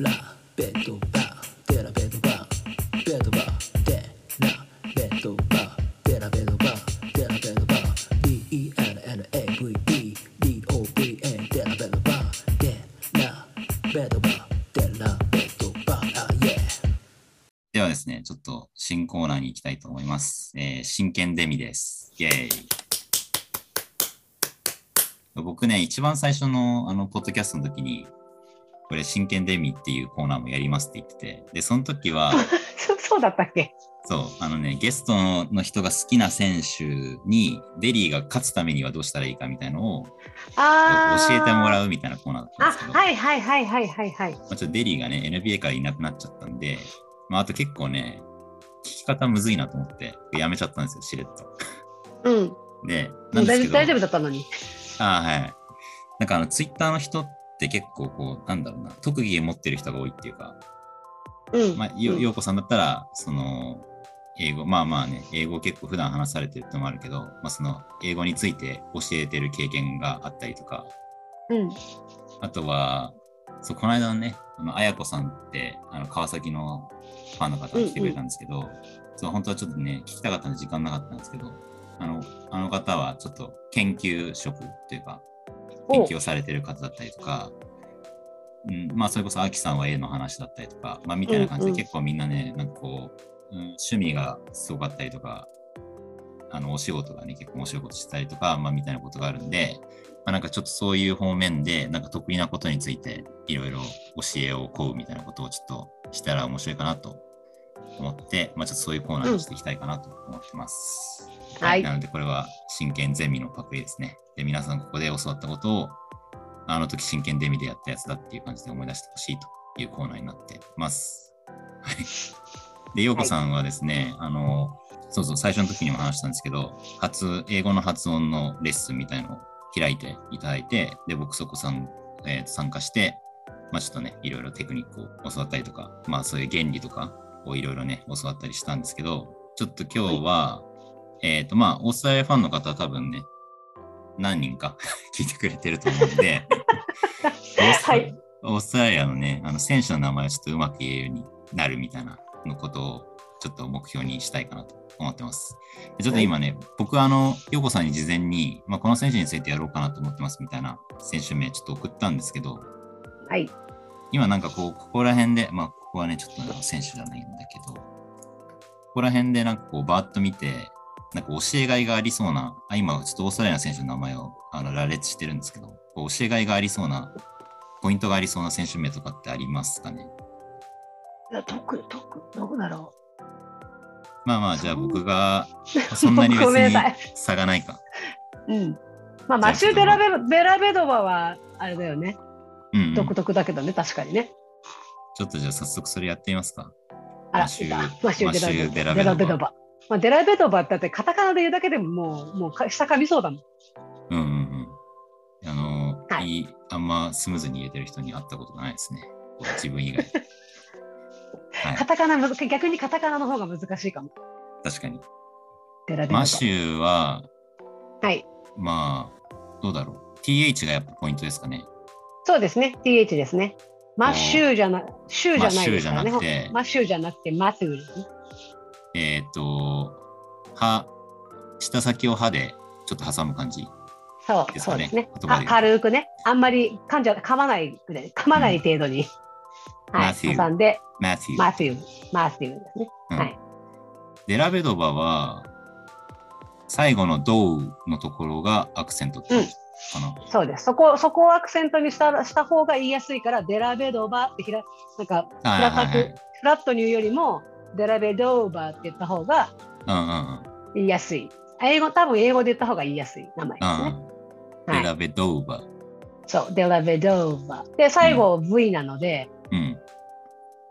ラベッドバーデラベッドバーベッドバーデラベッドバーデラベッドバーデラベッドバー DENNAVED DOVA デラベッドバーデラベッドバーデラベッドバーあ yeah ではですね、ちょっと新コーナーに行きたいと思います。えー真剣デミです。イェイ。僕ね、一番最初のあの、ポッドキャストの時に、これ、真剣デミっていうコーナーもやりますって言ってて、で、その時は、そ そうだったっけ？そう、あのね、ゲストの人が好きな選手に、デリーが勝つためにはどうしたらいいかみたいのをあ教えてもらう。うみたいなコーナーだったんあ、ですけど、はいはいはいはいはいはい。まあ、ちょっとデリーがね、NBA からいなくなっちゃったんで、まあ、あと結構ね、聞き方むずいなと思って、やめちゃったんですよ、しれっと。うん。で、なんですけど、大大丈夫だったのに。あーはい。なんかあの、ツイッターの人って結構こう、なんだろうな、特技を持ってる人が多いっていうか、うん。まあ、ようんようこさんだったら、その、英語、まあまあね、英語結構普段話されてるってのもあるけど、まあその、英語について教えてる経験があったりとか、うん。あとは、そう、この間のね、あの、あやこさんって、あの、川崎のファンの方が来てくれたんですけど、そう、本当はちょっとね、聞きたかったんで時間なかったんですけど、あの、あの方はちょっと研究職というか、研究をされてる方だったりとか、うん、まあ、それこそ、アキさんは絵の話だったりとか、まあ、みたいな感じうんうん。で結構みんなね、なんかこう、うん、趣味がすごかったりとか、あの、お仕事がね、結構面白いことしたりとか、まあ、みたいなことがあるんで、まあ、なんかちょっとそういう方面で、なんか得意なことについて、いろいろ教えを請うみたいなことをちょっとしたら面白いかなと思って、まあ、ちょっとそういうコーナーにしていきたいかなと思ってます。はい。なので、これは真剣ゼミのパクリですね。で、皆さんここで教わったことを、あの時真剣ゼミでやったやつだっていう感じで思い出してほしいというコーナーになってます。はい。で、ようこさんはですね、あの、そうそう、最初の時にも話したんですけど、発、英語の発音のレッスンみたいのを開いていただいて、で、僕そこさん、えー参加して、まあちょっとね、いろいろテクニックを教わったりとか、まあそういう原理とかをいろいろね、教わったりしたんですけど、ちょっと今日は、えっ、と、まあ、オーストラリアファンの方は多分ね、何人か 聞いてくれてると思うんで、オーストはいオーストラリアのね、あの選手の名前をちょっとうまく言えるようになるみたいなのことをちょっと目標にしたいかなと思ってます。でちょっと今ね、僕はあの、ヨコさんに事前に、まあ、この選手についてやろうかなと思ってますみたいな選手名ちょっと送ったんですけど、はい。今なんかこう、ここら辺で、まあ、ここはね、ちょっと選手じゃないんだけど、ここら辺でなんかこう、バーッと見て、なんか教えがいがありそうな、あ今ちょっとオーストラリアの選手の名前をあの羅列してるんですけど、教えがいがありそうな、ポイントがありそうな選手名とかってありますかね？いや、特、特、どこだろまあまあ、じゃあ僕が、そんなに別に 差がないか。う。うん。まあ、マシュー・デラベベラベドバは、あれだよね。うん、うん。独特だけどね、確かにね。ちょっとじゃあ早速それやってみますか。あら、マシューベラベドバ。まあ、デラベドバだってカタカナで言うだけでももう、もうか下噛みそうだもん。うんうんうん。あの、はいい、い、あんまスムーズに言えてる人に会ったことがないですね。自分以外。はいカ、タカナ逆にカタカナの方が難しいかも。確かに。マシューは、はい。まあ、どうだろう。TH がやっぱポイントですかね。そうですね。TH ですね。マッシューじゃな、シューじゃないですからね。マッシューじゃなくてマッシューじゃなくて、マトゥーですね。えっ、と、歯、舌先を歯でちょっと挟む感じ。そう、ですかねそうですね。軽くね。あんまり噛んじゃ、噛まないぐらい、噛まない程度に。はい。挟んで、マティマテュー、マテューですね。うんはい。デラベドバは、最後のドウのところがアクセントって感じかな。そうです。そこ、そこをアクセントにしたした方が言いやすいから、デラベドバってひら、なんか、はい平た。フラットに言うよりも、デラベドーバーって言った方が。言いやすい。英語、多分英語で言った方が言いやすい名前ですね。うん、はいデラベドーバ。そう、デラベドーバー。で、最後 V なので、うん。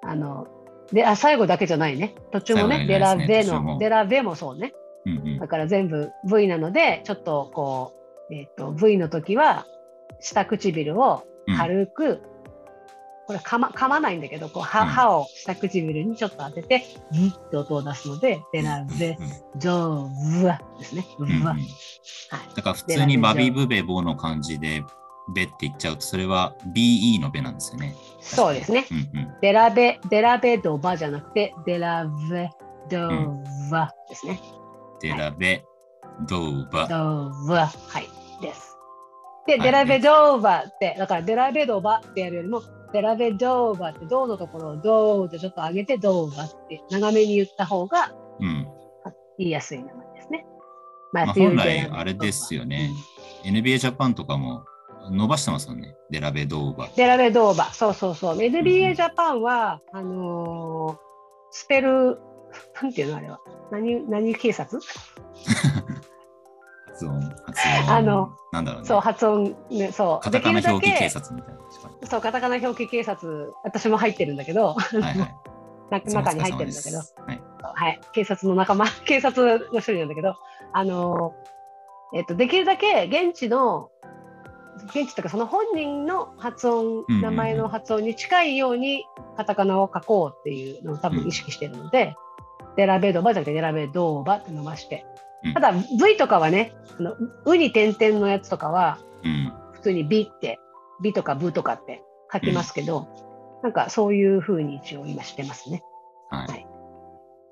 あの、であ最後だけじゃないね。途中もね、最デラベの、デラベもそうね。うんうんだから全部 V なので、ちょっとこう、えっ、と、V の時は、下唇を軽く、これ噛ま噛まないんだけど、こう歯うん歯を下唇にちょっと当てて、ブッって音を出すので、デラベドーバですね。ブうんうんうんワ。はい。だから普通にバビブベボの感じでベって言っちゃうと、それは BE のベなんですよね。そうですね。うんうん。デラベ、デラベドバじゃなくて、デラベドバですね。デラベ、ドーバ。ドバ。はい。です。で、はいデラベドーバって、だからデラベドバってやるよりも、デラベドーバって、ドーのところをドーってちょっと上げて、ドーバって長めに言った方がうん。言いやすい名前ですね。まあ、マティウ本来あれですよね。NBA ジャパンとかも伸ばしてますよね。デラベドーバ。デラベドーバ、そうそうそう。NBA ジャパンは、あのースペル、なんていうのあれは。何、何警察？発音、発音。あの、なんだろうね。そう、発音、ね、そう。カタカナ表記警で察みたいな。そう、カタカナ表記警察、私も入ってるんだけど、はいはい。な中に入ってるんだけど、はい。はい、警察の仲間、警察の一人なんだけど、あのーえっと、できるだけ現地の、現地とかその本人の発音、うんうん名前の発音に近いようにカタカナを書こうっていうのを多分意識してるので、デラベドバじゃなくてデラベドーバって伸ばしてうん。ただ V とかはね、あのウに点々のやつとかはうん。普通にビって、ビとかブとかって書きますけど、なんかそういうふうに一応今してますね。はい。はい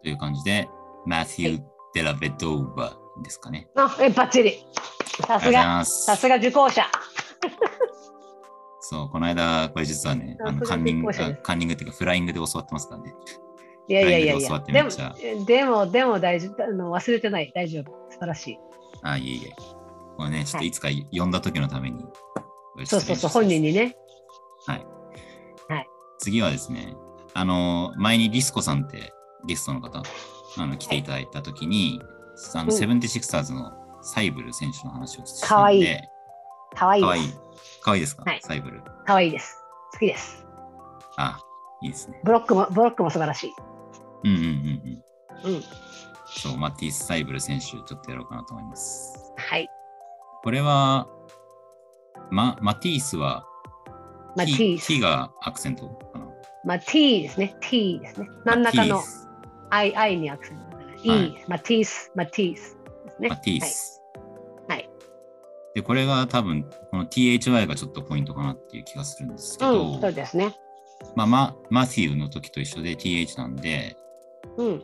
という感じで、マティウ・デラベドーバですかね。あ、え、バッチリ。さすが。さすが受講者。そう、この間、これ実はね、あのカンニング、カンニングっていうか、フライングで教わってますからね。いやいやいやいや。でもでも、でも大丈夫。あの忘れてない。大丈夫。素晴らしい。あ、いえいえ。これね、ちょっとはいいつか呼んだ時のために。そうそうそう、本人にね。次はですね、あの、前にリスコさんってゲストの方、あの来ていただいた時に、あの、うんセブンティシクサーズのサイブル選手の話をしたかわいいかわいいかわいい。かわいいですか、はいサイブル。かわいいです。好きです。あ、いいですね。ブロックも、ブロックも素晴らしい。うんうんうんうん。うん。そう、マティス・サイブル選手、ちょっとやろうかなと思います。はい。これは、ま、マティースは、マテ T ィース T がアクセントかな。まあ、T ですね。T ですね。何らかの I, I にアクセント。E、はいマティース、マティースですね。マティース。はい。で、これが多分、この THY がちょっとポイントかなっていう気がするんですけはい。ど、うん、そうですね。まあ、ママティウの時と一緒で TH なんで、うん。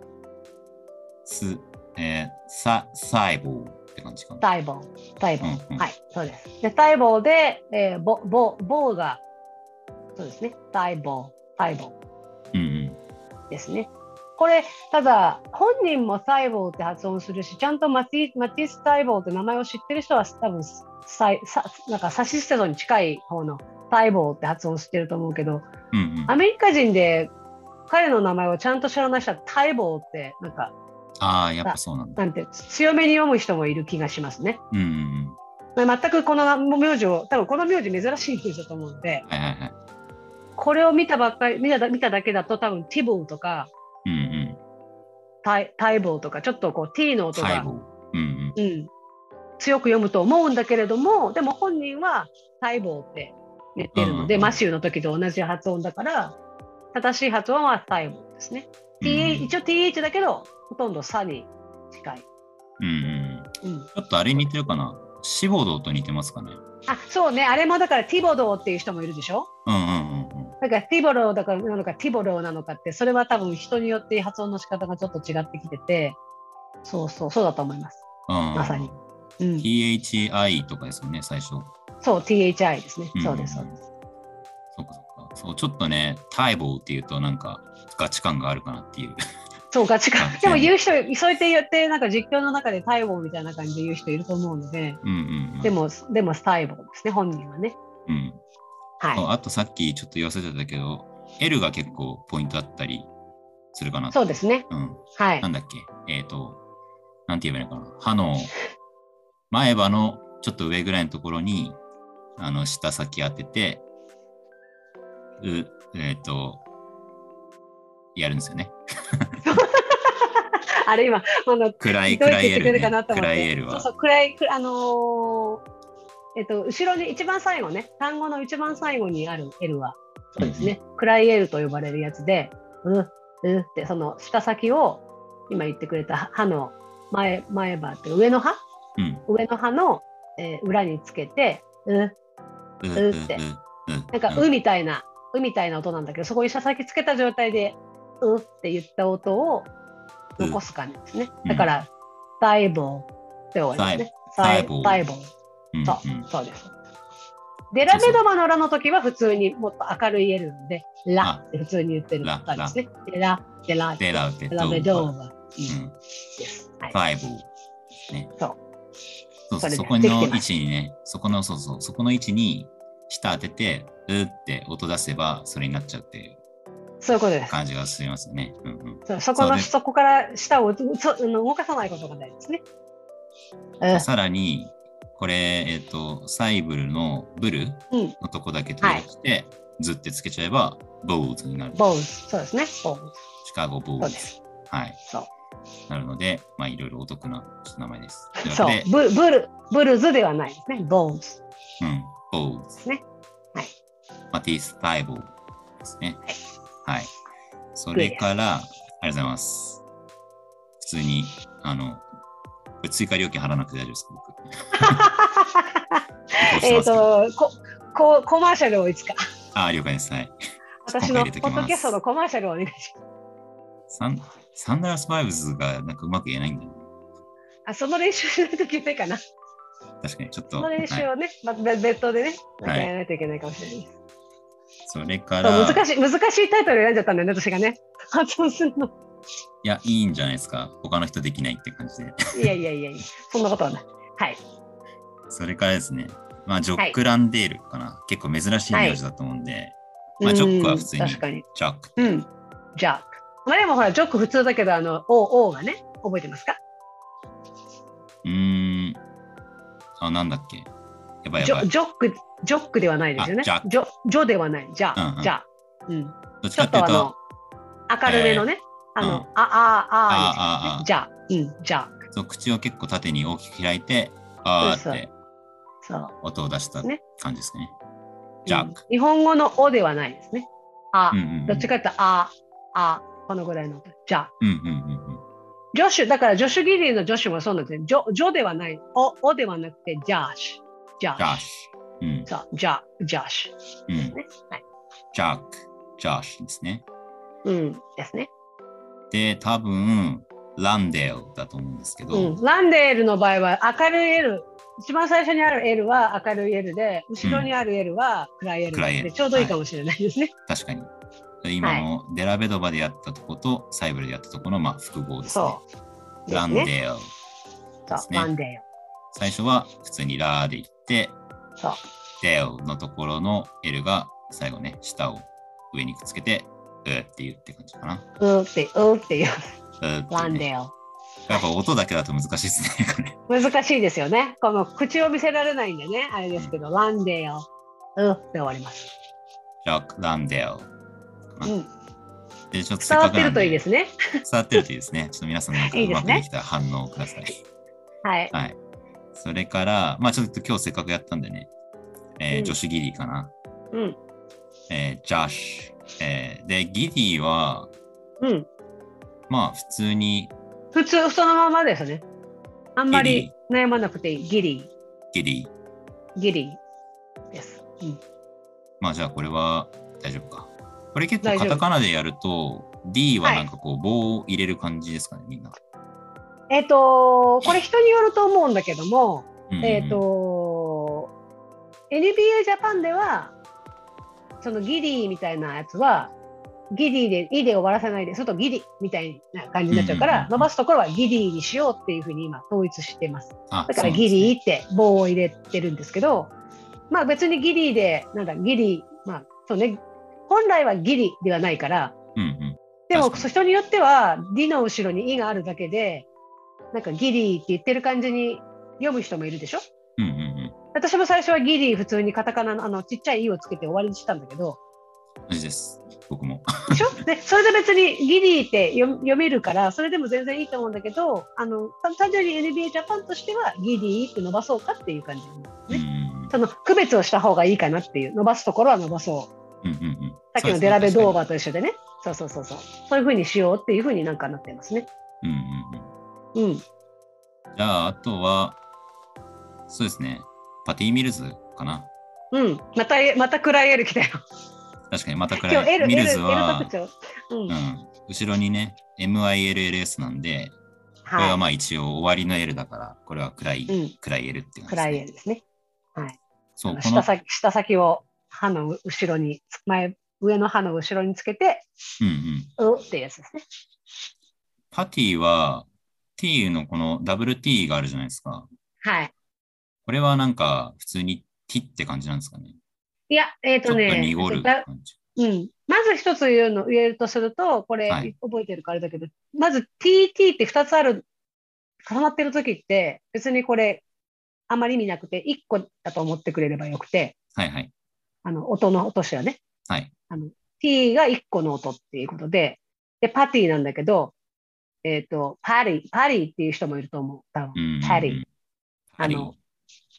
す、えー、サ、サイボーって感じかな。タイボー。タイボー。うんうんはい、そうです。で、タイボーで、えー、ボ、ボ、ボーが、そうですね。タイボー、タイボー。うんうん。ですね。これ、ただ、本人もサイボーって発音するし、ちゃんとマティマティス・サイボーって名前を知ってる人は、多分サイさなんかサシステドに近い方のサイボーって発音してると思うけど、うんうん。アメリカ人で彼の名前をちゃんと知らない人はタイボーって、なんか、ああ、やっぱそうなんだ。なんて、強めに読む人もいる気がしますね。うんうんうん。全くこの名字を、多分この名字珍しい名字だと思うので、はいはいはい。これを見たばっかり、見ただ見ただけだと多分ティボーとか、うんうん。タイタイボーとか、ちょっとこう T の音が。うんうん。うん、強く読むと思うんだけれども、でも本人は細胞って言ってるので、うんマシューの時と同じ発音だから、正しい発音は細胞ですね。TH 一応 TH だけど、ほとんど差に近い。うんうんちょっとあれに似てるかな？シボドーと似てますかね？あそうね、あれもだからティボドーっていう人もいるでしょ？うんうんうんうん。だからティボローだからなのかティボローなのかって、それは多分人によって発音の仕方がちょっと違ってきてて、そうそう、そうだと思います。うん、まさに。うん、THI とかですよね、最初。そう、THI ですねうん。そうです、そうです。そうかそうか。そう、ちょっとね、タイボーっていうとなんかガチ感があるかなっていう。そう、ガチ。でも言う人、そうやって言って、なんか実況の中でタイボーみたいな感じで言う人いると思うので、うんうん、うん。で、も、でもタイボーですね、本人はね。うん。はあとさっきちょっと言わせてたけど、L が結構ポイントだったりするかな。い。そうですね。うん。はいな。んだっけ？えっ、と、なんて言えばいいのかな？歯の前歯のちょっと上ぐらいのところに、あの、舌先当てて、う、えっ、と、やるんですよね。あれ今、あの、暗い、暗いって言ってくれ L るかなね。と思って。暗い L は。そうそう、暗い、くあのーえっと、後ろに一番最後ね、単語の一番最後にある L は、そうですね、暗い L と呼ばれるやつで、う、うって、その舌先を、今言ってくれた歯の前、前歯って上の歯？うん。上の歯の、えー裏につけて、う、ううってうんなんか、うみたいな、うみたいな音なんだけど、そこに下先つけた状態で、うって言った音を残す感じですね。うんだから、サイボーって終わりですね。サイボーサイボー。うんそううんそうです。で、ラベドバのラの時は普通にもっと明るい L で、ラって普通に言ってるラ感じですね。でラ、でラ、デラウテラベドーバうんです。はいフ。ァイブね。そうそうそう、そこの位置にね、そこの、そうそう、そこの位置に舌当てて、うーって音出せばそれになっちゃうっていうそういうことです。感じがしますよね。うんうん。そうそこの、そこから舌を動かさないことが大事ですね。うんさらに、これ、えっ、と、サイブルのブルうん、のとこだけ取り出して、ずってつけちゃえば、ボーズになる。ボーズ。そうですね。ボーズ。シカゴボーズ。そうです。はい。そう。なるので、まあ、いろいろお得な名前です。そう。ブブル、ブルズではないですね。ボーズ。うん、ボーズ。ね。はい。マティス・タイボーですね。はい。それから、ありがとうございます。普通に、あの、追加料金払わなくて大丈夫ですか、僕。えっと、こ、こ、コマーシャルをいつか。ああ、了解です。はい。私のポッドキャストのコマーシャルをお願いします。サンサンダース・バイブズがなんかうまく言えないんだよね。あ、その練習しないといけないかな。確かに、ちょっと。その練習はいをね、また別途でね、はいやらないといけないかもしれないです。それから、難しい、難しいタイトル選んじゃったんだよね、私がね。発音するの。いや、いいんじゃないですか。他の人できないって感じで。いやいやいやいや、そんなことはない。はい。それからですね、まあ、ジョック・ランデールかな。結構珍しい名字だと思うんで、まあ、ジョックは普通にうん確かに。ジャック。うん。ジャック。まあでもほら、ジョック普通だけど、あの、O、O がね、覚えてますか？うーん。あ、なんだっけ。やばいジョやばい。ジョック、ジョックではないですよね。あジョ、ジョではない。ジャ、うんうんジャ。うん。どっちちょっとあかっていうとの、、明るめのね、あの、うんあ、あ、あ、ああ、じゃうん、ジャック。そう口を結構縦に大きく開いて、あーってそう。音を出したね感じですかね。ジャックうん。日本語のおではないですね。あうん、うんうん。どっちかっていうと、あ、あ、このぐらいの音。じゃうんうんうんうん。ジョシュ、だからジョシュ・ギリーのジョシュもそうなんですよ。ジョ、ジョではない。お、おではなくて、ジャーシュ。ジャッシュ。うんュ。。そう、ジャ、ジャーシュ。うん。ね。はい。ジャック。ジャッシュですね。うん、ですね。で、多分、ランデールだと思うんですけど、うん。ランデールの場合は明るい L。一番最初にある L は明るい L で、後ろにある L は暗い L で、L ちょうどいいかもしれないですね。確かに。今のデラベドバでやったとこと、サイブルでやったとこの、まあ、複合ですね。ランデね。ール。そう、ねランデール。最初は普通にラーで言って、そう。デールのところの L が最後ね、下を上にくっつけて、うーって言うって感じかな。うーって、うーっていう。うーっていうねランデール。やっぱ音だけだと難しいですね。難しいですよね。この口を見せられないんでね、あれですけど、ランデール。うって終わります。ジャック・ランデールかな。うん。で、ちょっとせ伝わってるといいですね。伝わってるといいですね。ちょっと皆さんなんかいいうまくできた反応をください。はい。はい。それから、まあちょっと今日せっかくやったんでね、えーうんジョシュ・ギリーかな。うん。えージャッシュ。えーで、ギリーは、うん。まあ普通に普通、そのままですね。あんまギり悩まなくていい。ギリギリー。ー。ギリーです。うん。まあじゃあこれは大丈夫か。これ結構カタカナでやると、D はなんかこう棒を入れる感じですかね、みんな。えっ、と、これ人によると思うんだけども、えっ、と、NBA ジャパンでは、そのギリーみたいなやつは、ギリーで、イで終わらせないで、外ギリみたいな感じになっちゃうから、うん。伸ばすところはギリーにしようっていうふうに今統一してます。あだからギリーって棒を入れてるんですけど、まあ別にギリーで、なんだ、ギリー、まあそうね、本来はギリではないから、うんうん。でも人によっては、ディの後ろにイがあるだけで、なんかギリーって言ってる感じに読む人もいるでしょ？うんうんうん。私も最初はギリー普通にカタカナのあのちっちゃい「イ」をつけて終わりにしたんだけど、同じです。僕も。でしょ？でそれで別にギリーって読読めるから、それでも全然いいと思うんだけど、あの単単純に NBA ジャパンとしてはギリーって伸ばそうかっていう感じうんねうんうんその区別をした方がいいかなっていう、伸ばすところは伸ばそう。うんうんうん。さっきのデラベドーババーと一緒でね。そうそうそうそう。そういうふうにしようっていうふうになんかなってますね。うんうんうん。うん。じゃあ、あとは、そうですね。パティ・ミルズかな。うん。また、また暗い L 来たよ。確かにまた暗い。L、ミ L、ルズは。うん。うん、後ろにね、MILLS なんで、これははまあ一応終わりの L だから、これは暗い、い。うん。暗い L っていう感じ暗い L ですね。はい。そう、下先、下先を歯の後ろに、前、上の歯の後ろにつけて、うんうん。うってやつですね。パティは、T のこのダブル T があるじゃないですか。はい。これはなんか普通に T って感じなんですかね？いや、えっ、ちょっととね、濁るだ感じ。うん。まず一つ言うの、言えるとすると、これ、はい覚えてるからあれだけど、まず TT って二つある、重なってる時って、別にこれ、あまり意味なくて、一個だと思ってくれればよくて、はいはい。あの、音の落としはね。はい。T が一個の音っていうことで、で、パティなんだけど、えっ、と、パリ、パリっていう人もいると思う。多分パリ。あの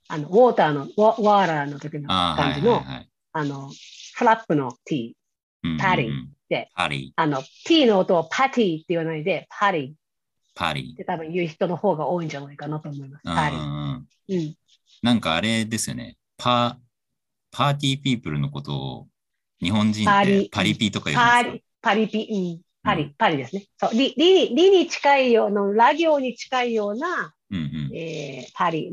あの、ウォーターの、ワワーラーの時のあー感じの、はいはいはいあの、フラップの T。パリでパリ。あの、T の音をパティって言わないで、パリっパリ。て多分言う人の方が多いんじゃないかなと思います。パリ。うん。なんかあれですよね。パ、パーティーピープルのことを日本人ってパリパリピとか言うんですかパリ、パリピ、うん。パリ、うパリですね。そう、リ、リに、リに近いような、ラ行に近いような、うんうんえー、パリ、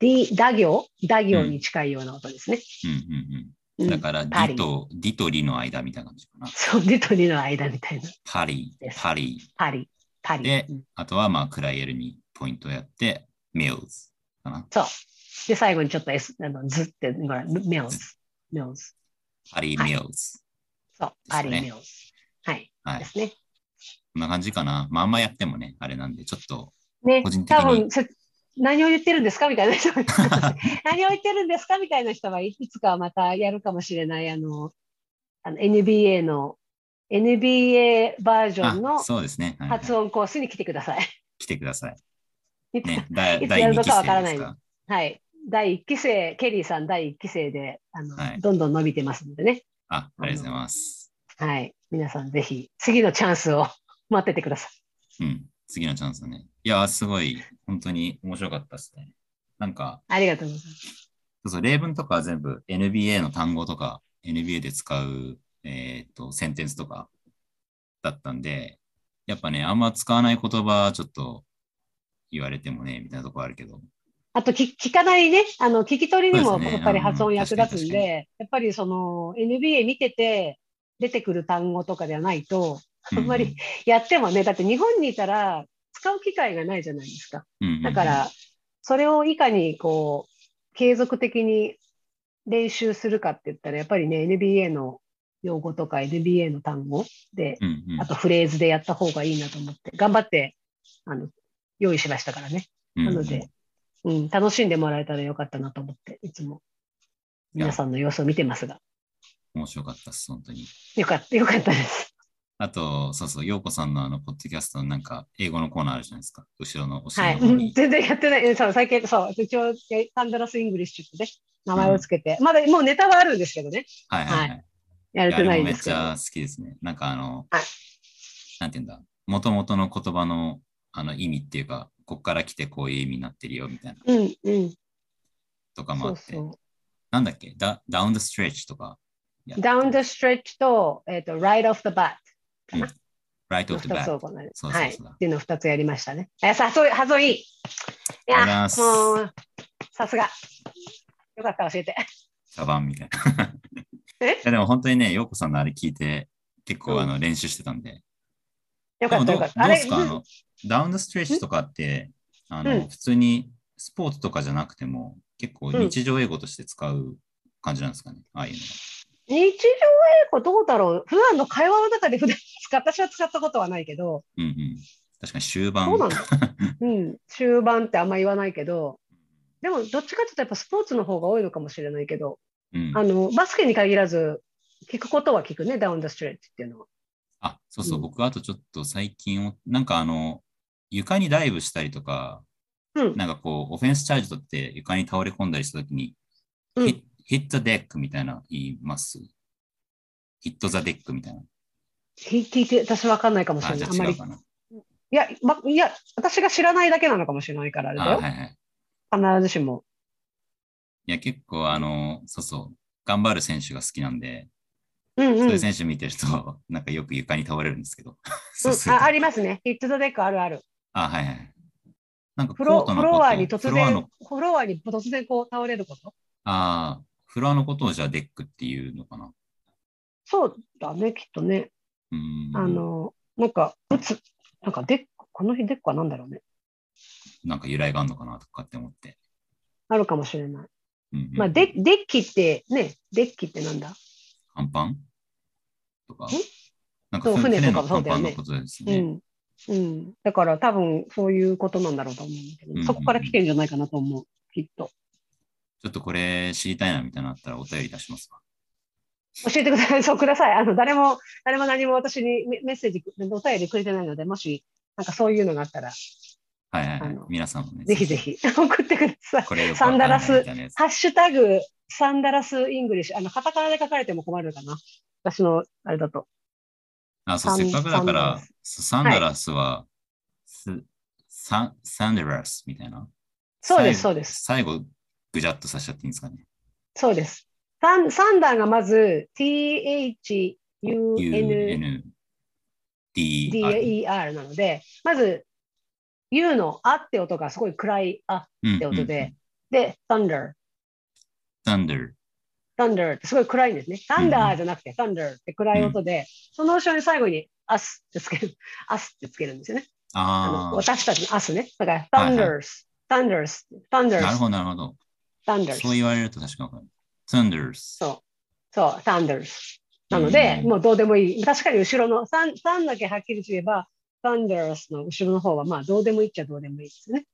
ディ、ダ行？ダ行に近いような音ですね。うんうんううん。んだから、ディと、ディとリの間みたいな感じかな。そう、ディとリの間みたいな。パリパリ。パリ、パリ。でうんあとは、まあ、クライエルにポイントをやって、ミルズかな。そう。で、最後にちょっと S、あの、ズって、ほら、メルズ。メルズ。パリはいミルズ。そう、パリ、ですねメルズ。はい。はいで。すね。こんな感じかな。まあ、あんまやってもね、あれなんで、ちょっと、ね個人、的に多分せ何を言ってるんですかみたいな人 何を言ってるんですかみたいな人はいいつかまたやるかもしれない、あの、あの NBA の、NBA バージョンの発音コースに来てください。来てください。いついつ第2期やるのか？わからない。はい。第1期生、ケリーさん第1期生で、あの、はいどんどん伸びてますのでね。あ、ありがとうございます。はい。皆さんぜひ、次のチャンスを 待っててください。うん。次のチャンスだね。いや、すごい、本当に面白かったですね。なんか、ありがとうございます。そうそう、例文とかは全部 NBA の単語とか、NBA で使う、えっ、と、センテンスとかだったんで、やっぱね、あんま使わない言葉、ちょっと言われてもね、みたいなとこあるけど、あと聞、聞かないね、あの、聞き取りにもやっぱり発音役立つんうん確かにで、やっぱりその NBA 見てて出てくる単語とかではないと、あんまりやってもね、だって日本にいたら使う機会がないじゃないですか。うんうんうん、だから、それをいかにこう、継続的に練習するかって言ったら、やっぱりね、NBA の用語とか NBA の単語で、うんうん。あとフレーズでやった方がいいなと思って、頑張って、あの、用意しましたからね。うんうん。なので、うん、楽しんでもらえたらよかったなと思って、いつも皆さんの様子を見てますが、面白かったです、本当に。よかった、よかったです。あと、そうそう、陽子さんのあの、ポッドキャストのなんか、英語のコーナーあるじゃないですか。後ろの、後はい。ろの方に。全然やってない。うんそう、最近、そう、一応、 Thunderous English ってね、名前をつけて、まだもうネタはあるんですけどね、はいはいはい。はやれていやあれもないんですけど。めっちゃ好きですね。なんかあの、はいなんて言うんだ、もともとの言葉のあの意味っていうか、こっから来てこういう意味になってるよみたいなうん、うん。とかもあって、そうそなんだっけ？ダ、 down the stretch とか。う。Down the stretch と、えっ、と、right off the bat かな。ライト・オのフ・バッ二つを行う。そうそうそうはい。っていうのを二つやりましたね。え、さ、そういう、発音いい。いや、もう、さすが。よかった、教えて。サバンみたいな。え？いやでも本当にね、陽子さんのあれ聞いて、結構うんあの練習してたんで。よかった、よかった。あれどうですか？あの、ダウン・ザ・ストレッチとかって、あの、うん普通にスポーツとかじゃなくても、結構うん日常英語として使う感じなんですかね、ああいうのは。日常英語どうだろう？普段の会話の中で普段使っ私は使ったことはないけど、うんうん。確かに終盤。そうなんだ。うん、終盤ってあんま言わないけど、でもどっちかっていうとやっぱスポーツの方が多いのかもしれないけど、うんあの、バスケに限らず、聞くことは聞くね、ダウンダストレッチっていうのは。あ、そうそう、うん僕あとちょっと最近、なんかあの、床にダイブしたりとか、うん。なんかこう、オフェンスチャージ取って床に倒れ込んだりしたときに、うん hit, hit the deck みたいな言います。hit the deck みたいな。聞聞いて、私わかんないかもしあ、れない。あんまり。じゃあ違うかな。いや、ま、いや、私が知らないだけなのかもしれないから、あれあ、だよ。はいはい。必ずしも。いや、結構、あの、そうそう、頑張る選手が好きなんで、うんうん。そういう選手見てると、なんかよく床に倒れるんですけど。そうんあありますね。ヒットドデックあるある。あ、はいはい。なんかフロフロアに突然フロアに突然こう倒れること？ああ、フロアのことをじゃあ deck っていうのかな？そうだね、きっとね。うーん。あの、なんか、打つ、なんか deck、この日 deck は何だろうね。なんか由来があるのかなとかって思って。あるかもしれない。うんうんまあ、デデッキってね、デッキってなんだ？甲板？とか？ん。なんかそう船とかのもそうだよね甲板のことですね。うん。うん。だから多分そういうことなんだろうと思うんだけど、うんうんうんそこから来てるんじゃないかなと思う、きっと。ちょっとこれ知りたいなみたいなのあったらお便り出しますわ。教えてください。そうください。あの、誰も、誰も何も私にメッセージ、お便りくれてないので、もし、なんかそういうのがあったら、はいはいはい。皆さんもね。ぜひぜひ送ってください。これサンダラスハッシュタグ、サンダラスイングリッシュ。あの、カタカナで書かれても困るかな。私の、あれだと。あ、そう、せっかくだから、サンダラスは、すサンサンダラスみたいな。そうです、そうです。最後、ぐじゃっとさせちゃっていいんですかね。そうです。サンサンダーがまず、T-H-U-N-D-E-R なので、まず、U のあって音がすごい暗いあって音で、で、thunder。Thunder。thunder ってすごい暗いんですね。thunder じゃなくて thunder って暗い音で、その後ろに最後に us ってつける、us ってつけるんですよね。あのあ私たちの us ね。だからはいはい thunders、thunders、あ、なる thunders、ほど、なるほど。thunders。そう言われると確かにわかる。Thunders。そう。そう、thunders。なので、うんもうどうでもいい。確かに後ろの3、3だけはっきりすれば、thunders の後ろの方は、まあ、どうでもいいっちゃどうでもいいですね。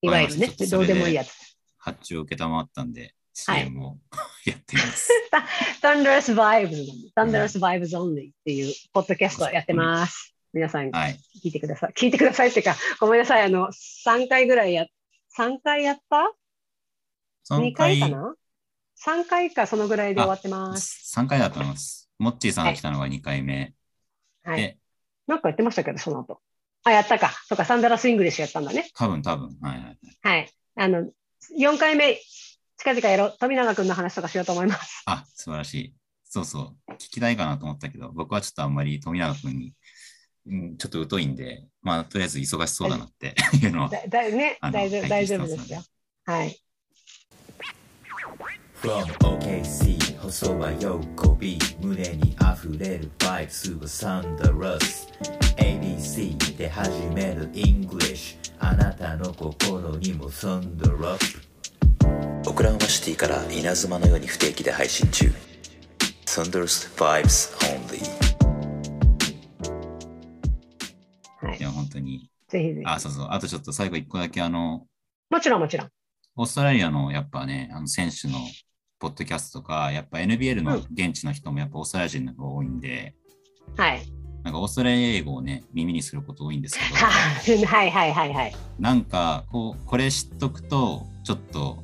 いわゆるねどうでもいいやつ。発注を受けたまったんで、CM を やってみます。thunderous vibes thunderous vibes only っていうポッドキャストやってます。皆さんはい。聞いてください。聞いてくださいっていうか、ごめんなさい。あの、3回ぐらいや、3回やったそ ?2 回かな ?3 回かそのぐらいで終わってます。3回だと思います。モッチーさんが来たのが2回目。はい。で、なんかやってましたけど、その後。あ、やったか。とか、 Thunderous English やったんだね。多分多分。はいはいはい。はい。あの、4回目、近々やろう。富永君の話とかしようと思います。あ、素晴らしい。そうそう。聞きたいかなと思ったけど、僕はちょっとあんまり富永君に、うん、ちょっと疎いんで、まあ、とりあえず忙しそうだなっていうのは。だだね大丈夫、拝大丈夫ですよ。はい。From OKC 細は喜び胸に溢れるバイブスはサンダラス ABC で始める English あなたの心にもサンダラッオクラホマシティから稲妻のように不定期で配信中 Thunderous Vibes Only はいいや、本当に。ぜひぜひ。あ、そうそう。あとちょっと最後1個だけ、あの、もちろんもちろん。オーストラリアのやっぱね、あの選手のポッドキャストとか、やっぱ NBL の現地の人もやっぱオーストラリア人の方が多いんで、はい。なんかオーストラリア英語をね、耳にすること多いんですけど、はいはいはいはい。なんかこう、これ知っとくと、ちょっと、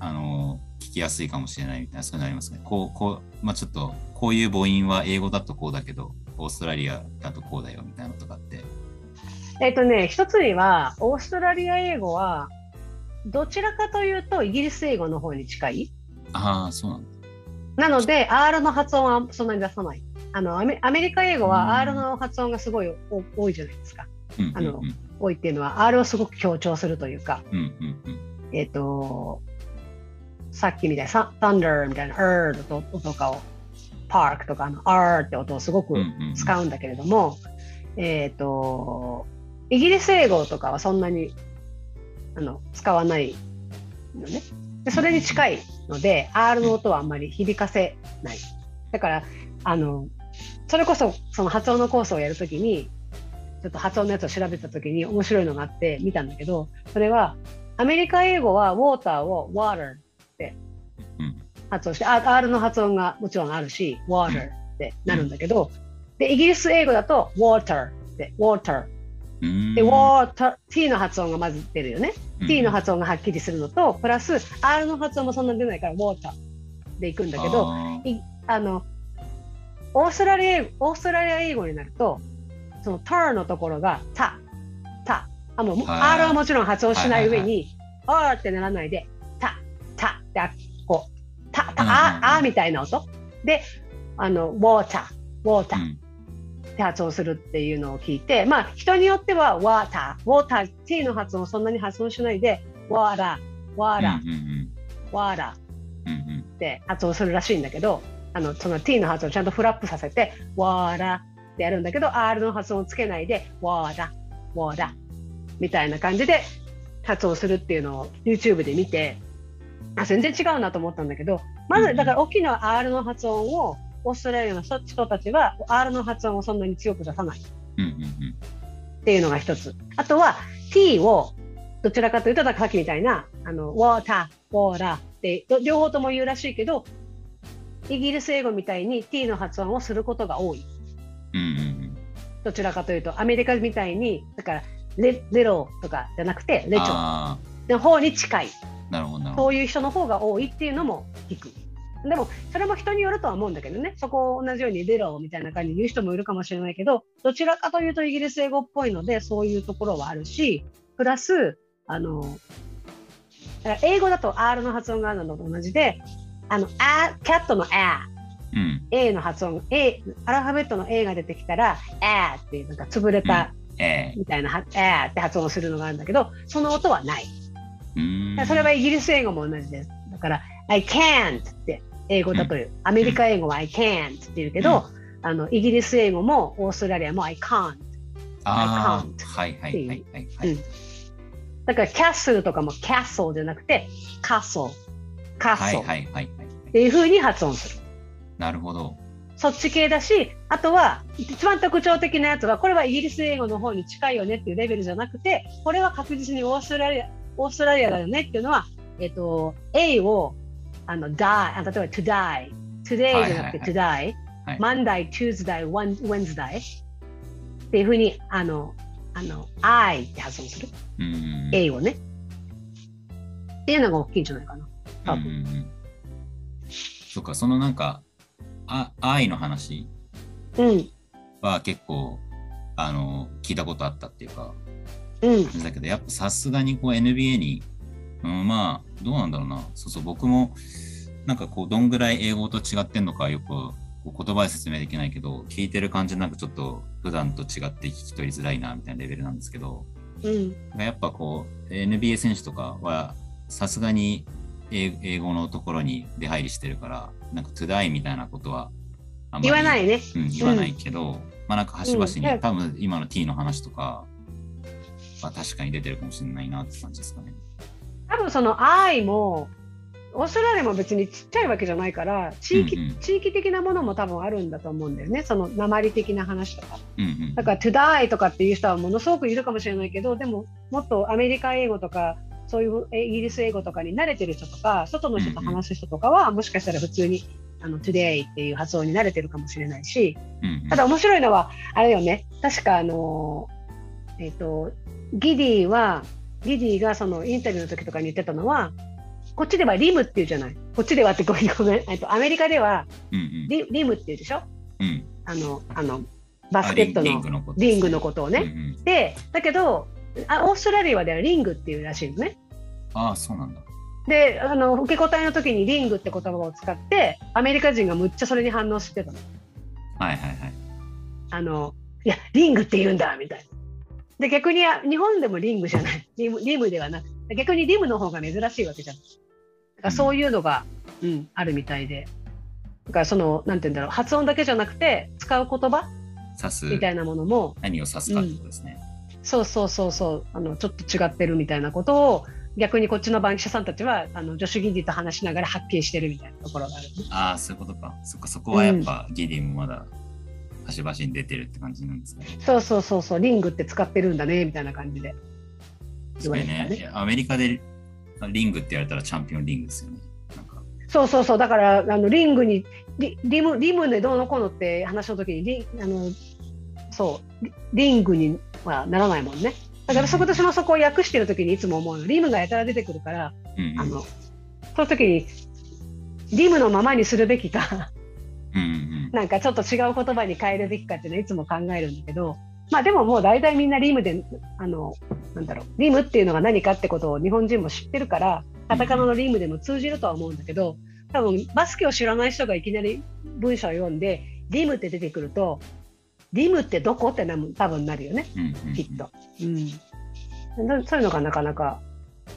あの、聞きやすいかもしれないみたいな、そういうのありますね。こう、こう、まあちょっと、こういう母音は英語だとこうだけど、オーストラリアだとこうだよみたいなのとかって。えっ、とね、一つには、オーストラリア英語は、どちらかというと、イギリス英語の方に近い。ああ、そうなんだ。なので、R の発音はそんなに出さない。あのアメアメリカ英語は R の発音がすごいお多いじゃないですか。うんうんあの多いっていうのは R をすごく強調するというか、うんうんうんえっ、と、さっきみたいな、サ Thunder みたいな R の音とかを、Park とかあの R って音をすごくうんうんうん使うんだけれども、えっ、と、イギリス英語とかはそんなにあの使わないのね。でそれに近いので、R の音はあんまり響かせない。だから、あの、それこそその発音のコースをやるときに、ちょっと発音のやつを調べたときに面白いのがあって見たんだけど、それはアメリカ英語は water を water って発音して、あ R の発音がもちろんあるし、water ってなるんだけど、で、イギリス英語だと water って、water。うーん。で、water、t の発音がまず出るよね。うん。t の発音がはっきりするのと、プラス R の発音もそんなに出ないから water でいくんだけど、あー。いあの、オーストラリア英語、オーストラリア英語になると、その tur のところがた、た。あ、もう、はい。R はもちろん発音しない上に、R ってならないで、た、で、あこう、た、た、あ、あみたいな音。で、あの、water、water うんって発音するっていうのを聞いて、まあ、人によっては water、water、t の発音をそんなに発音しないで、water、うん water、うん water って発音するらしいんだけど、あの、その t の発音をちゃんとフラップさせて、water ってやるんだけど、r の発音をつけないで、water、water みたいな感じで発音するっていうのを YouTube で見て、あ全然違うなと思ったんだけど、まず、だから大きな R の発音を、オーストラリアの人人たちは R の発音をそんなに強く出さないっていうのが一つ。あとは T をどちらかというと、さっきみたいな、あの、water、water ってど両方とも言うらしいけど、イギリス英語みたいに T の発音をすることが多い。どちらかというと、アメリカみたいに、だから、レレロとかじゃなくて、レチョあの方に近い。あなるほどなるほどそういう人の方が多いっていうのも聞く。でも、それも人によるとは思うんだけどね、そこを同じようにレロみたいな感じで言う人もいるかもしれないけど、どちらかというとイギリス英語っぽいので、そういうところはあるし、プラス、あの、英語だと R の発音があるのと同じで、あの、あ、キャットの A、うん。A の発音、A、アルファベットの A が出てきたら、A っていうなんか潰れたええみたいな、は A って発音するのがあるんだけど、その音はない。それはイギリス英語も同じです。だから、I can't って英語だという、アメリカ英語は I can't って言うけど、あのイギリス英語もオーストラリアも I can't。はいはいはいはいはい。だから、キャッスルとかも castle じゃなくて、はいはいはい。っていう風に発音する。なるほど。そっち系だし、あとは、一番特徴的なやつは、これはイギリス英語の方に近いよねっていうレベルじゃなくて、これは確実にオーストラリア、オーストラリアだよねっていうのは、えっ、と、A を、あの、die、あ例えば to die、today じゃなくて to die、はい Monday、Tuesday、Wed- Wednesday っていうふうに、あの、あの、I って発音する。うんうんうん。A をね。っていうのが大きいんじゃないかな。多分うんうんうん。そっか、そのなんか、あ愛の話うん。は結構、あの、聞いたことあったっていうか、うん。だけど、やっぱさすがにこう NBA に、うん、まあ、どうなんだろうな。そうそう、僕も、なんかこう、どんぐらい英語と違ってんのかよく言葉で説明できないけど、聞いてる感じなんかちょっと普段と違って聞き取りづらいな、みたいなレベルなんですけど、うん。やっぱこう、NBA 選手とかは、さすがに英英語のところに出入りしてるから、なんか today みたいなことはあんまり言わないね。うん、言わないけど、まあなんか端々に、うん多分今の T の話とかは確かに出てるかもしれないなって感じですかね。多分その I も、オーストラリアも別にちっちゃいわけじゃないから、地域、うんうん地域的なものも多分あるんだと思うんだよね。その鉛的な話とか。うんうん。だから to die とかっていう人はものすごくいるかもしれないけど、でももっとアメリカ英語とか、そういうえイギリス英語とかに慣れてる人とか、外の人と話す人とかは、もしかしたら普通にあの today っていう発音に慣れてるかもしれないし、うんうんただ面白いのは、あれよね、確かあの、えっ、と、ギディは、ギディがそのインタビューの時とかに言ってたのは、こっちではリムっていうじゃない。こっちではってごめんごめん。えっと、アメリカではうんうんリリムっていうでしょ？うん。あの、あの、バスケットのリングのことリングのことをね。うんうんで、だけど、あオーストラリアではリングっていうらしいのね。ああ、そうなんだ。で、あの、受け答えの時にリングって言葉を使って、アメリカ人がむっちゃそれに反応してたの。はいはいはい。あの、いや、リングって言うんだみたいな。で、逆にあ日本でもリングじゃない。リムリムではなくて、逆にリムの方が珍しいわけじゃん。だからそういうのが、うん、あるみたいで。だからその、なんて言うんだろう、発音だけじゃなくて、使う言葉みたいなものも、何を指すかってことですね。そうそうそうそう、あの、ちょっと違ってるみたいなことを、逆にこっちの番記者さんたちは、あの、女子議事と話しながら発見してるみたいなところがある、ね。ああ、そういうことか。そっか、そこはやっぱギディもまだ端々に出てるって感じなんですかね。そうそうそうそう、リングって使ってるんだね、みたいな感じで。すごいね。アメリカでリングって言われたらチャンピオンリングですよね。そうそうそう、だから、あのリングに、リリムリムでどうのこうのって話の時にリあのそうリ、リングにはならないもんね。だから、そこ私もそこを訳してる時にいつも思うの、リムがやたら出てくるから、うんうんあの、その時に、リムのままにするべきか、うんうん。なんかちょっと違う言葉に変えるべきかっていうのはいつも考えるんだけど、まあでももう大体みんなリムで、あの、なんだろう、リムっていうのが何かってことを日本人も知ってるから、カタカナのリムでも通じるとは思うんだけど、多分バスケを知らない人がいきなり文章を読んで、リムって出てくると、リムってどこってな多分なるよね、きっと。うん、なそういうのがなかなか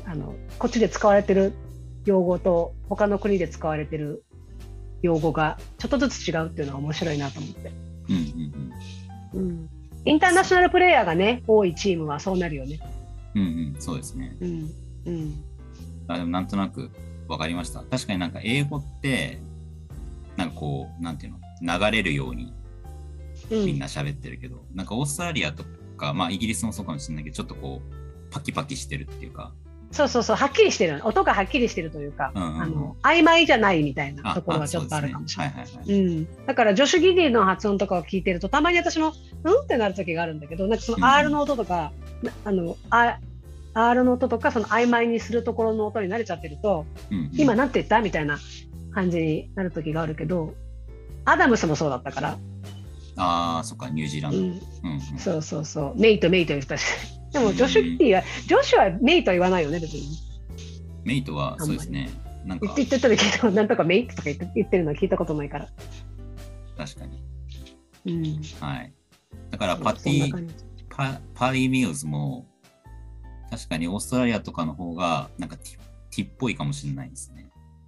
あのこっちで使われてる用語と他の国で使われてる用語がちょっとずつ違うっていうのは面白いなと思って。うんうんうん、インターナショナルプレイヤーがね多いチームはそうなるよね。うんうんうんそうですね。うんうんあでもなんとなく分かりました。確かになんか英語って、なんかこう、なんていうの、流れるようにうんみんな喋ってるけど、なんかオーストラリアとか、まあイギリスもそうかもしれないけど、ちょっとこう、パキパキしてるっていうか、そうそうそうはっきりしてる。音がはっきりしてるというか、うんうんうん。あの曖昧じゃないみたいなあところはちょっとあるかもしれない。あそうですねはいはいはい。うん、だからジョシュ・ギディの発音とかを聞いてるとたまに私もうんってなる時があるんだけどなんかそうん。の R の音とか、なあのあ R の音とかその曖昧にするところの音に慣れちゃってると、うんうん。今なんて言ったみたいな感じになる時があるけどアダムスもそうだったから、ああ、そっか、ニュージーランド。うん、うんうん。そうそうそう。メイとメイと言ったしでもジョシュ・ギディはジョシュはメイとは言わないよね別にメイトはそうですね。なんか言って、たで聞いたなんとかメイとか言って言ってるのは聞いたことないから、確かに。うん、はい。だからパティ、パパリーミルズも、確かにオーストラリアとかの方が、なんかティティっぽいかもしれないですね。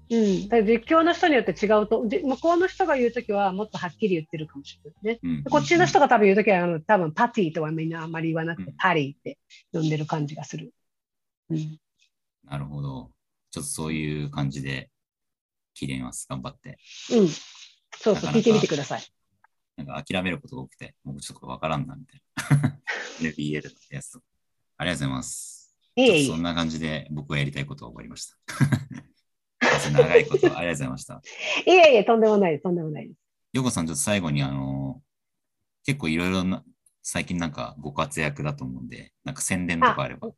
うん、だ実況の人によって違うと、じ向こうの人が言うときはもっとはっきり言ってるかもしれないね。うん、こっちの人が多分言うときは、あの多分パティとはみんなあんまり言わなくて、うんパリーって呼んでる感じがする。うん、なるほど。ちょっとそういう感じで聞いてみます。頑張って。うん、そうそう、聞いてみてください。なんか諦めることが多くて、僕ちょっとわからんな、みたいな。NBL のやつと。ありがとうございます。いえいそんな感じで僕がやりたいことは終わりました。すいません長いことありがとうございました。いえいえ、とんでもないです、とんでもないです。ヨコさん、ちょっと最後に、あの、結構いろいろな、最近なんかご活躍だと思うんで、なんか宣伝とかあれば。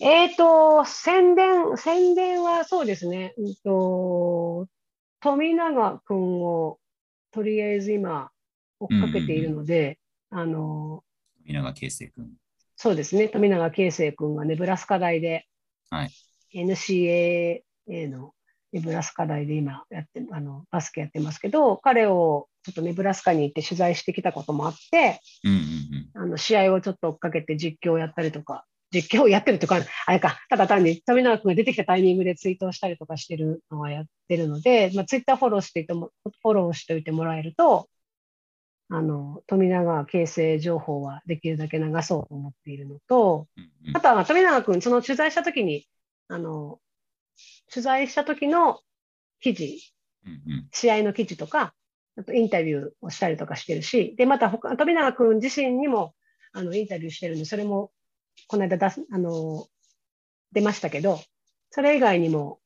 えっ、と、宣伝、宣伝はそうですね、うんと、富永君をとりあえず今追っかけているので、あの、皆川圭介君。そうですね、富永啓生君がネブラスカ大で、はい NCAA のネブラスカ大で今やってあのバスケやってますけど、彼をちょっとネブラスカに行って取材してきたこともあって、うんうんあの試合をちょっと追っかけて実況をやったりとか、実況をやってるとか、あれか、ただ単に富永君が出てきたタイミングでツイートをしたりとかしてるのはやってるので、まあ、ツイッターフォローしていても、フォローしておいてもらえると、あの、富永形成情報はできるだけ流そうと思っているのと、あとはまあ富永君、その取材したときに、あの、取材した時の記事、うんうん。試合の記事とか、あとインタビューをしたりとかしてるし、で、また他富永君自身にもあのインタビューしてるんで、それもこの間出す、あの、出ましたけど、それ以外にも、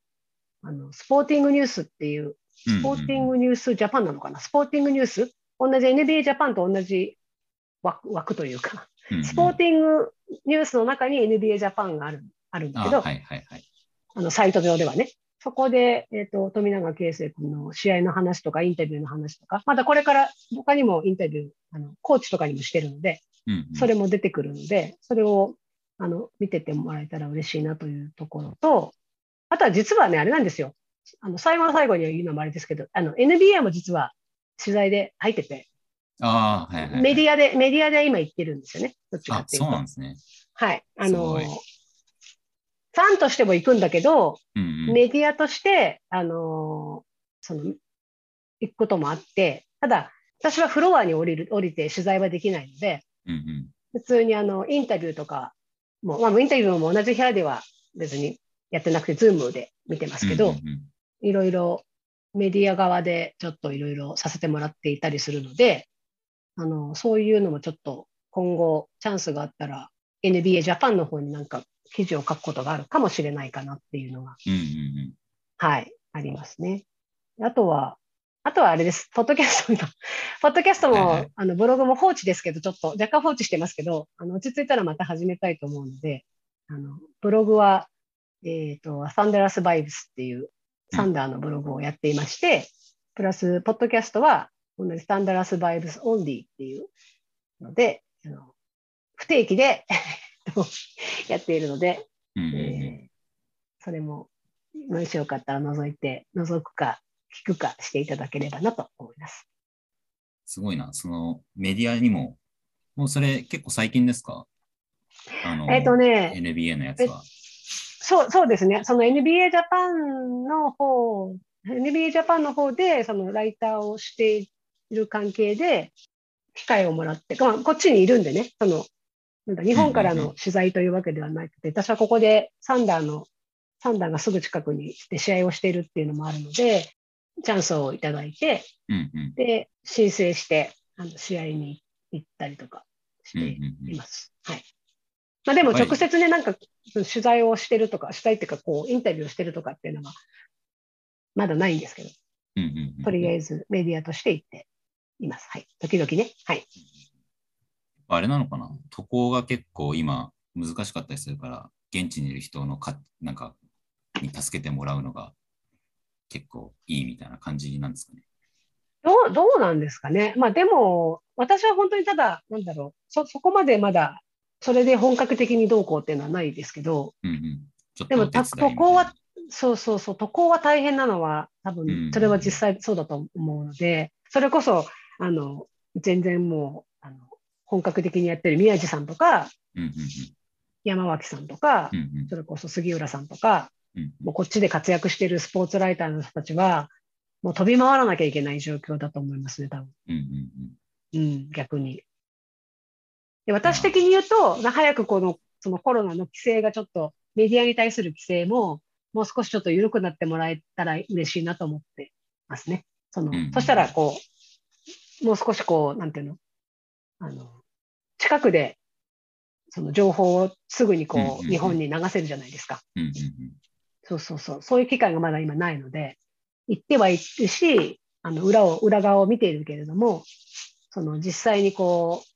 あの、スポーティングニュースっていう、スポーティングニュースジャパンなのかな、スポーティングニュース？同じ NBA ジャパンと同じ枠枠というか、うんうん。スポーティングニュースの中に NBA ジャパンがあるあるんだけど、あはいはいはい。あのサイト上ではね。そこで、えっと富永啓生君の試合の話とかインタビューの話とか、まだこれから他にもインタビュー、あのコーチとかにもしてるので、うんうんそれも出てくるので、それをあの見ててもらえたら嬉しいなというところと、あとは実はね、あれなんですよ。あの最後の最後には言うのもあれですけど、あの NBA も実は取材で入ってて、ああ、はいはいはい。メディアで、メディアで今行ってるんですよね。どっちかあっ、ていうとそうなん。ですね。はい。あのファンとしても行くんだけど、うんうん。メディアとして、あのーその、行くこともあって、ただ、私はフロアに降りる、降りて取材はできないので、うんうん普通にあの、インタビューとかも、まあ、インタビューも同じ部屋では別にやってなくて、ズームで見てますけど、いろいろメディア側でちょっといろいろさせてもらっていたりするので、あの、そういうのもちょっと今後チャンスがあったら NBA ジャパンの方になんか記事を書くことがあるかもしれないかなっていうのがうんうんはい、ありますね。あとは、あとはあれです。ポッドキャストの、ポッドキャストも、はいはいあのブログも放置ですけど、ちょっと若干放置してますけど、あの落ち着いたらまた始めたいと思うので、あのブログは、えっ、と、サンダラスバイブスっていうサンダーのブログをやっていまして、プラス、ポッドキャストは、同じサンダラスバイブスオンリーっていうので、あの不定期で やっているので、うんえーそれも、もしよかったら覗いて、覗くか、聞くかしていただければなと思います。すごいな。そのメディアにも、もうそれ結構最近ですか？えっ、とね、NBA のやつは。そう、そうですね。その NBA ジャパンの方、NBA ジャパンの方で、そのライターをしている関係で、機会をもらって、まあ、こっちにいるんでね、その、なんだ日本からの取材というわけではなくて、私はここでサンダーの、サンダーがすぐ近くにいて試合をしているっていうのもあるので、チャンスをいただいて、うんうん。で、申請して、あの試合に行ったりとかしうんうてんうんいます。はい。まあでもはい直接ね、なんか取材をしてるとか、取材っていうか、こう、インタビューをしてるとかっていうのは、まだないんですけど、うんうんうんとりあえずメディアとして行っています。はい。時々ね。はい。あれなのかな？渡航が結構今難しかったりするから、現地にいる人のか、なんか、に助けてもらうのが結構いいみたいな感じなんですかね。どう、どうなんですかね？まあでも、私は本当にただ、なんだろう、そ、そこまでまだ、それで本格的にどうこうっていうのはないですけど、うんうん。でも渡航はそうそうそう、渡航は大変なのは、多うん分、それは実際そうだと思うので、それこそ、あの、全然もう、本格的にやってる宮地さんとか、うんうん山脇さんとかうん。う、んうんそれこそ杉浦さんとか、うんもうこっちで活躍しているスポーツライターの人たちは、もう飛び回らなきゃいけない状況だと思いますね、多分。うんうんうん、逆に。で私的に言うと、な早くこの、そのコロナの規制がちょっと、メディアに対する規制も、もう少しちょっと緩くなってもらえたら嬉しいなと思ってますね。その、うんそしたら、こう、もう少しこう、なんていうの、あの、近くで、その情報をすぐにこう、日本に流せるじゃないですか。そうそうそう。そういう機会がまだ今ないので、行ってはいるし、あの、裏を、裏側を見ているけれども、その実際にこう、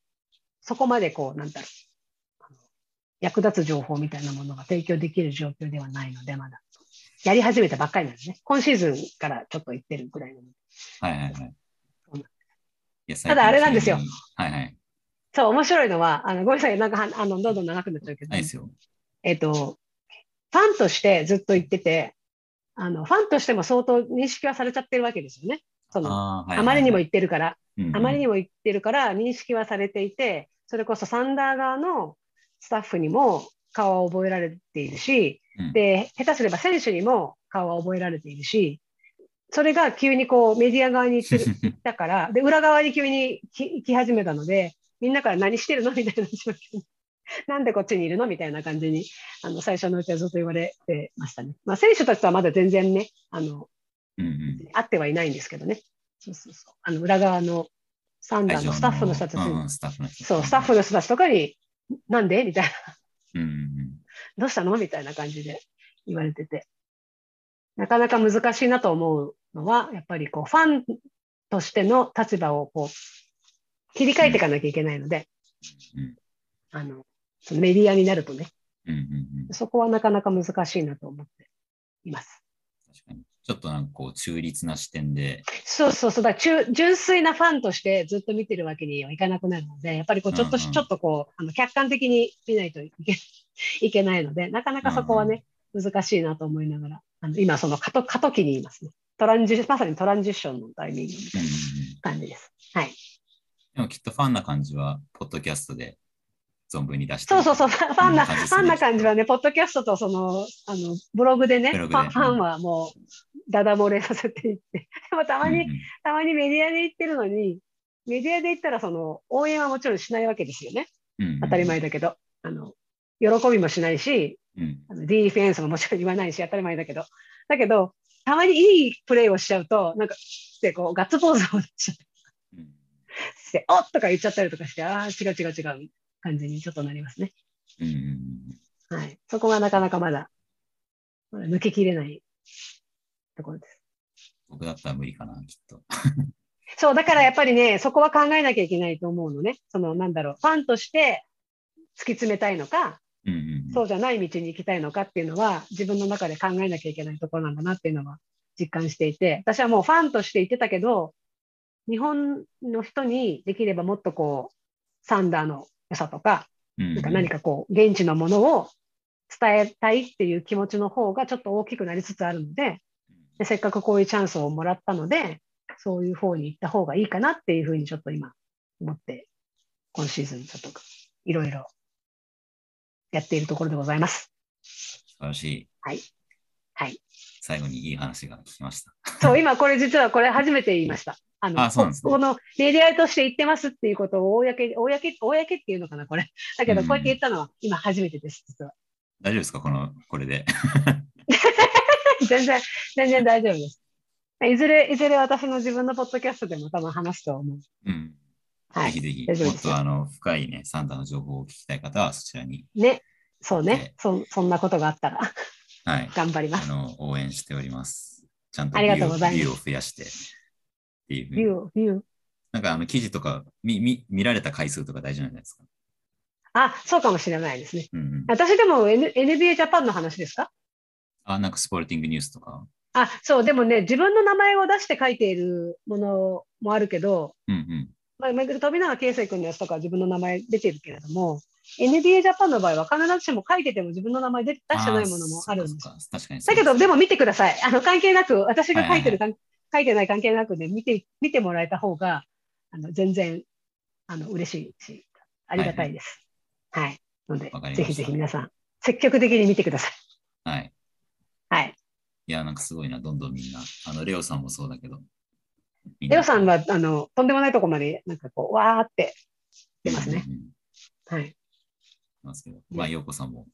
そこまでこう、なんだろう、あの役立つ情報みたいなものが提供できる状況ではないので、まだ。やり始めたばっかりなんですね。今シーズンからちょっと行ってるぐらいなので。ただあれなんですよ。はいはい。そう、面白いのは、あの、ごめんなさい、なんかは、あの、どんどん長くなっちゃうけど、ないですよ。えっと、ファンとしてずっと言ってて、あの、ファンとしても相当認識はされちゃってるわけですよね。その、あーはいはいはい。あまりにも言ってるから、うんうん。あまりにも言ってるから認識はされていて、それこそサンダー側のスタッフにも顔は覚えられているし、うん。で、下手すれば選手にも顔は覚えられているし、それが急にこうメディア側に行ってる行ったから、で、裏側に急に来行き始めたので、みんなから何してるの？みたいな状況に。なんでこっちにいるの？みたいな感じに、あの、最初のうちはずっと言われてましたね。まあ、選手たちとはまだ全然ね、あの、うんうん。会ってはいないんですけどね。そうそうそう。あの、裏側のサンダーのスタッフの人たちに、うんうんスタッフの人そう、スタッフの人たちとかに、なんで？みたいな、うんうんどうしたの？みたいな感じで言われてて。なかなか難しいなと思うのは、やっぱりこう、ファンとしての立場をこう、切り替えていかなきゃいけないので、うんあの、そのメディアになるとね、うんうんうんそこはなかなか難しいなと思っています。確かに。ちょっとなんかこう中立な視点で、そうそうそう、だ中純粋なファンとしてずっと見てるわけにはいかなくなるので、やっぱりこうちょっとし、うんうんちょっとこう、あの客観的に見ないといけ いけないので、なかなかそこはね、難しいなと思いながら、あの今その過渡過渡期にいますね。トランジまさにトランジションのタイミングみたいうんうんうなん感じです。はい。でもきっとファンな感じは、ポッドキャストで存分に出してそうそうそう、ファンな、ファンな感じはね、ポッドキャストとその、あの、ブログでね、で。ファンはもう、ダダ漏れさせていって、でもたまに、うんうん。たまにメディアで言ってるのに、メディアで言ったらその、応援はもちろんしないわけですよね。うんうん当たり前だけど、あの、喜びもしないし、うん。あのディフェンスももちろん言わないし、当たり前だけど、だけど、たまにいいプレーをしちゃうと、なんか、ってこう、ガッツポーズをしちゃっうんて、おっとか言っちゃったりとかして、ああ、違う違う違う、感じにちょっとなりますね。うんはい。そこがなかなかまだ、まだ抜けきれないところです。僕だったら無理かな、きっと。そう、だからやっぱりね、そこは考えなきゃいけないと思うのね。その、なんだろう、ファンとして突き詰めたいのか、うんうんうんそうじゃない道に行きたいのかっていうのは、自分の中で考えなきゃいけないところなんだなっていうのは実感していて、私はもうファンとして言ってたけど、日本の人にできればもっとこう、サンダーの良さとか、うんなんか何かこう、現地のものを伝えたいっていう気持ちの方がちょっと大きくなりつつあるので、でせっかくこういうチャンスをもらったので、そういう方に行った方がいいかなっていうふうにちょっと今思って、今シーズンちょっといろいろやっているところでございます。素晴らしい。はい。はい。最後にいい話が聞きました。そう、今これ実はこれ初めて言いました。あの、あそここのメディアとして言ってますっていうことを公、公、公っていうのかな、これ。だけど、うんこうやって言ったのは今初めてです、実は。大丈夫ですか？この、これで。全然、全然大丈夫です。いずれ、いずれ私の自分のポッドキャストでも多分話すと思う。うん。はい。ぜひぜひ、もっとあの深いね、サンタの情報を聞きたい方はそちらに、ね。そうねね。そ、そんなことがあったらはい、頑張ります。あの応援しております。ちゃんとありがとうございますビューを増やして。っていうふうにビュー、ビュー。なんかあの記事とか見見見られた回数とか大事なんじゃないですか？あ、そうかもしれないですね。うんうん、私でも、N、NBA ジャパンの話ですか？あ、なんかスポルティングニュースとか？あ、そう、でもね、自分の名前を出して書いているものもあるけど、うんうん。まあ、富永啓生君のやつとかは自分の名前出てるけれども、NBA ジャパンの場合は必ずしも書いてても自分の名前出出してないものもあるんですだけど、でも見てください。あの、関係なく、私が書いてる、は書いてない関係なくね、見て、見てもらえた方が、あの、全然、あの、嬉しいし、ありがたいです。はい。のでわかりましたぜひぜひ皆さん、積極的に見てください。はい。はい。いや、なんかすごいな、どんどんみんな。あの、レオさんもそうだけど。レオさんは、あの、とんでもないとこまで、なんかこう、わーって出ますね。はい。ますけど。まあ、ヨウコさんも、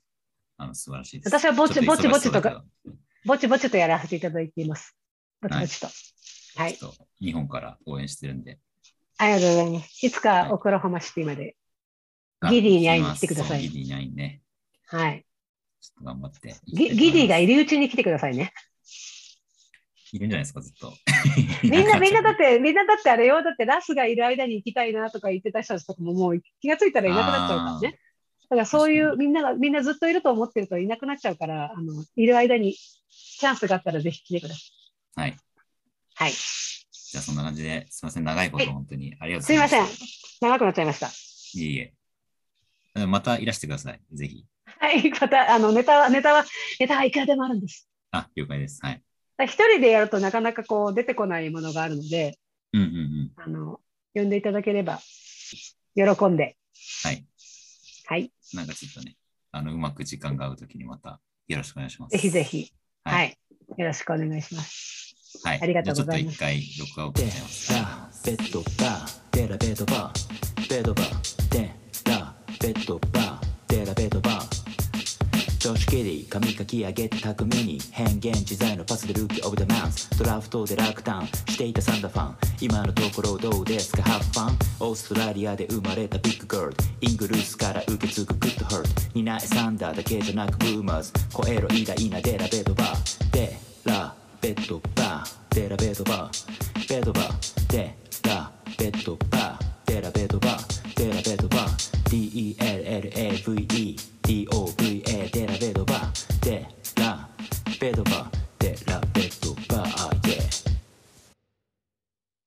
あの、素晴らしいです。私はぼちぼちぼちとかだぼちぼちとやらせていただいています。はい。けどちょっと日本から応援してるんで。ありがとうございます。いつはいかオクラホマシティまで。あギディに会いに来てくださいギディに会いにね。はい。ちょっと頑張って。ギギディがいる。るうちに来てくださいね。いるんじゃないですか、ずっと。みんな、みんなだっって、みんなだってあれよ、だってラスがいる間に行きたいなとか言ってた人たちとかももう気がついたらいなくなっちゃうからね。だからそういう、確みんなが、みんなずっといると思ってるといなくなっちゃうから、あの、いる間にチャンスがあったらぜひ来てください。はい。はい。じゃあ、そんな感じで、すみません、長いこと、はい本当にありがとうすいませんございす。。長くなっちゃいました。いえいえ。またいらしてください、ぜひ。はい。また、あの、ネタは、ネタは、ネタはいくらでもあるんです。あ、了解です。はい。一人でやるとなかなかこう出てこないものがあるので、うんうんうん。あの、呼んでいただければ、喜んで。はい。はい。なんかちょっとね、あの、うまく時間が合うときにまたよろしくお願いします。ぜひぜ。ひ。はいはい。よろしくお願いします。はい。ありがとうございますじゃあちょっと一回録画を切っちゃいます。ベッドバーデラベッドバーベッドバーデラベッドバーデラベッドバー調子切り髪かき上げて巧みに変幻自在のパスでルーキーオブザマンスドラフトで落胆していたサンダーファン今のところどうですかハッファンオーストラリアで生まれたビッグガールイングルースから受け継ぐグッドハート担いサンダーだけじゃなくブーマーズ超えろ偉大なデラベッドバーデラベッドバーテラベドバーベドバーテラベドバーテラベドバーテラベドバー DELLAVEDOVA テラベドバーテラベドバー